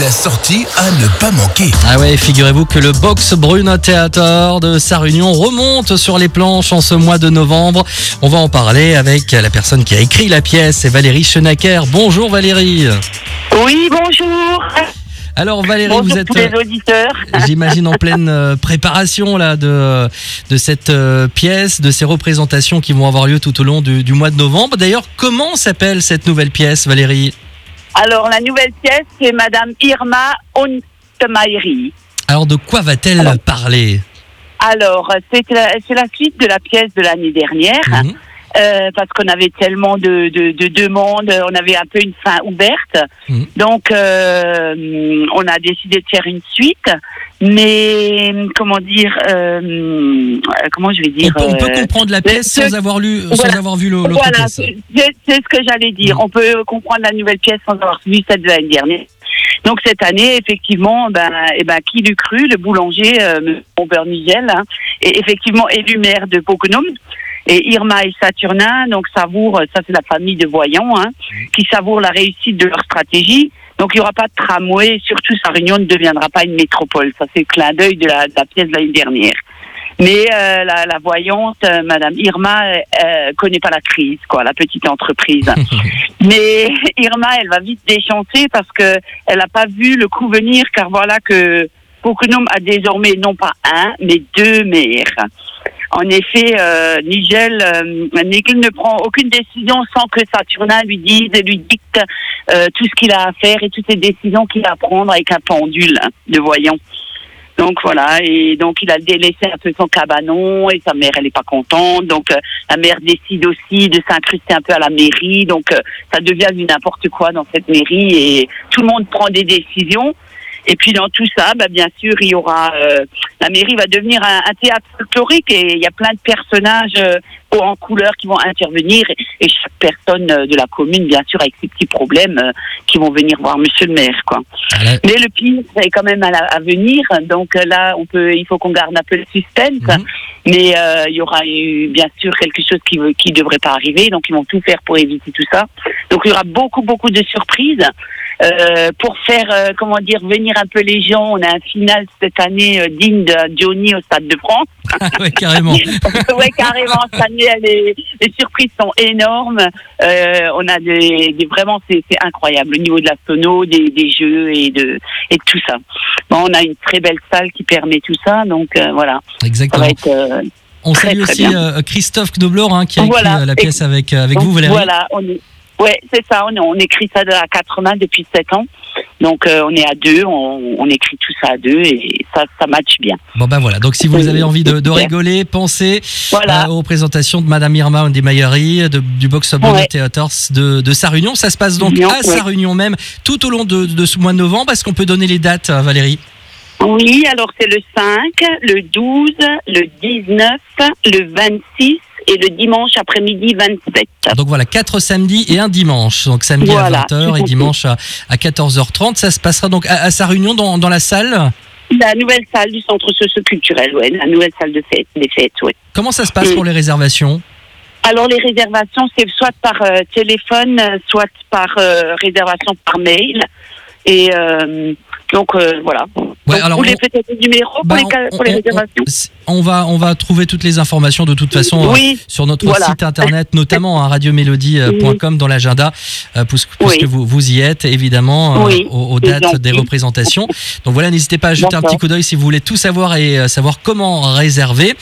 La sortie à ne pas manquer. Ah ouais, figurez-vous que le Box Brune Theater de Sarunion remonte sur les planches en ce mois de novembre. On va en parler avec la personne qui a écrit la pièce, c'est Valérie Chenacker. Bonjour Valérie. Oui, bonjour. Alors Valérie, bonjour vous êtes, tous les auditeurs. j'imagine, en pleine euh, préparation là de, de cette euh, pièce, de ces représentations qui vont avoir lieu tout au long du, du mois de novembre. D'ailleurs, comment s'appelle cette nouvelle pièce, Valérie? Alors, la nouvelle pièce, c'est Madame Irma Ontemairi. Alors, de quoi va-t-elle Alors. parler? Alors, c'est la, c'est la suite de la pièce de l'année dernière, Mhm. Euh, parce qu'on avait tellement de, de, de demandes, on avait un peu une fin ouverte. Mhm. Donc, euh, on a décidé de faire une suite. Mais, comment dire, euh, comment je vais on, dire peut, on peut euh, comprendre la pièce ce- sans avoir lu, sans avoir vu l'autre Voilà, pièce. c'est ce que j'allais dire. Mm. On peut comprendre la nouvelle pièce sans avoir vu celle de l'année dernière. Donc cette année, effectivement, ben, eh ben, qui l'eût cru, le boulanger, euh, Robert Nigel, hein, est effectivement élu maire de Boconum. Et Irma et Saturnin, donc savourent, ça c'est la famille de voyants, hein, qui savourent la réussite de leur stratégie. Donc il n'y aura pas de tramway, surtout sa réunion ne deviendra pas une métropole. Ça c'est le clin d'œil de la, de la pièce de l'année dernière. Mais euh, la, la voyante, euh, Madame Irma, euh, euh, connaît pas la crise, quoi, la petite entreprise. Mais Irma, elle va vite déchanter parce que elle n'a pas vu le coup venir, car voilà que Pokunum a désormais non pas un, mais deux maires. En effet, euh, Nigel, euh, Nigel ne prend aucune décision sans que Saturnin lui dise et lui dicte euh, tout ce qu'il a à faire et toutes les décisions qu'il a à prendre avec un pendule hein, de voyant. Donc voilà, et donc il a délaissé un peu son cabanon et sa mère elle est pas contente. Donc euh, la mère décide aussi de s'incruster un peu à la mairie. Donc euh, ça devient du n'importe quoi dans cette mairie et tout le monde prend des décisions. Et puis dans tout ça, bah, bien sûr, il y aura euh, la mairie va devenir un, un théâtre folklorique et il y a plein de personnages euh, en couleur qui vont intervenir et, et chaque personne euh, de la commune, bien sûr, avec ses petits problèmes, euh, qui vont venir voir Monsieur le maire, quoi. Voilà. Mais le pire, c'est quand même à, la- à venir. Donc euh, là, on peut, il faut qu'on garde un peu le suspense. Mhm. Mais euh, il y aura eu, bien sûr quelque chose qui ne qui devrait pas arriver. Donc ils vont tout faire pour éviter tout ça. Donc il y aura beaucoup, beaucoup de surprises. Euh, pour faire, euh, comment dire, venir un peu les gens, on a un final cette année euh, digne de Johnny au Stade de France. Ah ouais, carrément. ouais, carrément, cette année, les, les surprises sont énormes. On a des, des- vraiment, c'est incroyable au niveau de la sono, des, des jeux et de, et tout ça. Bon, on a une très belle salle qui permet tout ça, donc voilà, Exactement. On très, salue très aussi bien. Christophe Knoblor hein, qui a écrit Voilà. la pièce avec, avec donc, vous, Valérie. Voilà, on est. Ouais, c'est ça. On, on écrit ça à quatre mains depuis sept ans. Donc euh, on est à deux, on, on écrit tout ça à deux et ça, ça match bien. Bon ben voilà, donc si vous avez envie de, rigoler, pensez Voilà. euh, aux représentations de Madame Irma Ondimayari, de du Box Brune Ouais. Theaters de, de Sarunion. Ça se passe donc à ouais. Sarunion même, tout au long de, de ce mois de novembre. Est-ce qu'on peut donner les dates, euh, Valérie? Oui, alors c'est le 5, le 12, le 19, le 26 et le dimanche après-midi 27. Donc voilà, quatre samedis et un dimanche. Donc samedi Voilà, à 20h tout et dimanche à, à 14h30. Ça se passera donc à, à Sarunion dans, dans la salle. La nouvelle salle du centre socio-culturel, ouais, la nouvelle salle de fête, des fêtes, ouais. Comment ça se passe Mm. pour les réservations Alors les réservations, c'est soit par euh, téléphone, soit par euh, réservation par mail. Et euh, donc voilà. Ouais, Donc, alors, vous voulez on- peut-être le numéro pour, Bah, les, ca- on- pour les on- réservations on, on va, on va trouver toutes les informations de toute façon euh, Oui, sur notre Voilà. site internet, notamment à radiomélodie.com dans l'agenda, euh, puisque, vous, vous y êtes évidemment euh, aux, dates des représentations. Donc voilà, n'hésitez pas à jeter un petit coup d'œil si vous voulez tout savoir et euh, savoir comment réserver.